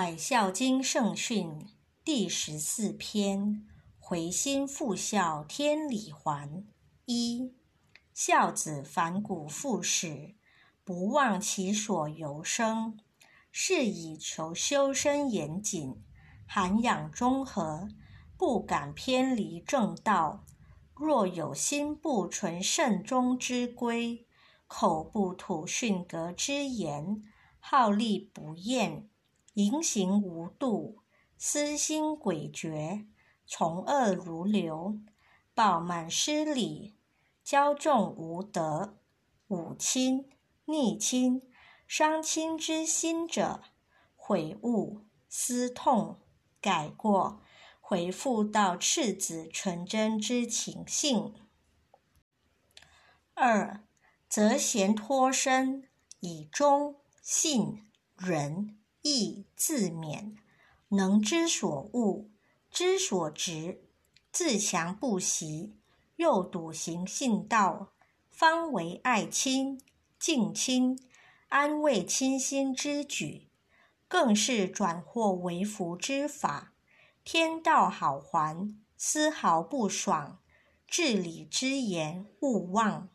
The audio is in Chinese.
百孝经圣训第十四篇：回心复孝，天理还。一、孝子反骨复始，不忘其所由生，是以求修身严谨，涵养中和，不敢偏离正道。若有心不存慎终之规，口不吐训格之言，好利不厌。言行无度，私心诡谲，从恶如流，暴满失礼，骄纵无德，忤亲逆亲，伤亲之心者，悔悟思痛，改过，回复到赤子纯真之情性。二，则贤脱身，以忠信仁。亦自勉，能知所恶，知所值，自强不息，又笃行信道，方为爱亲、敬亲、安慰亲心之举，更是转祸为福之法。天道好还，丝毫不爽。至理之言勿忘。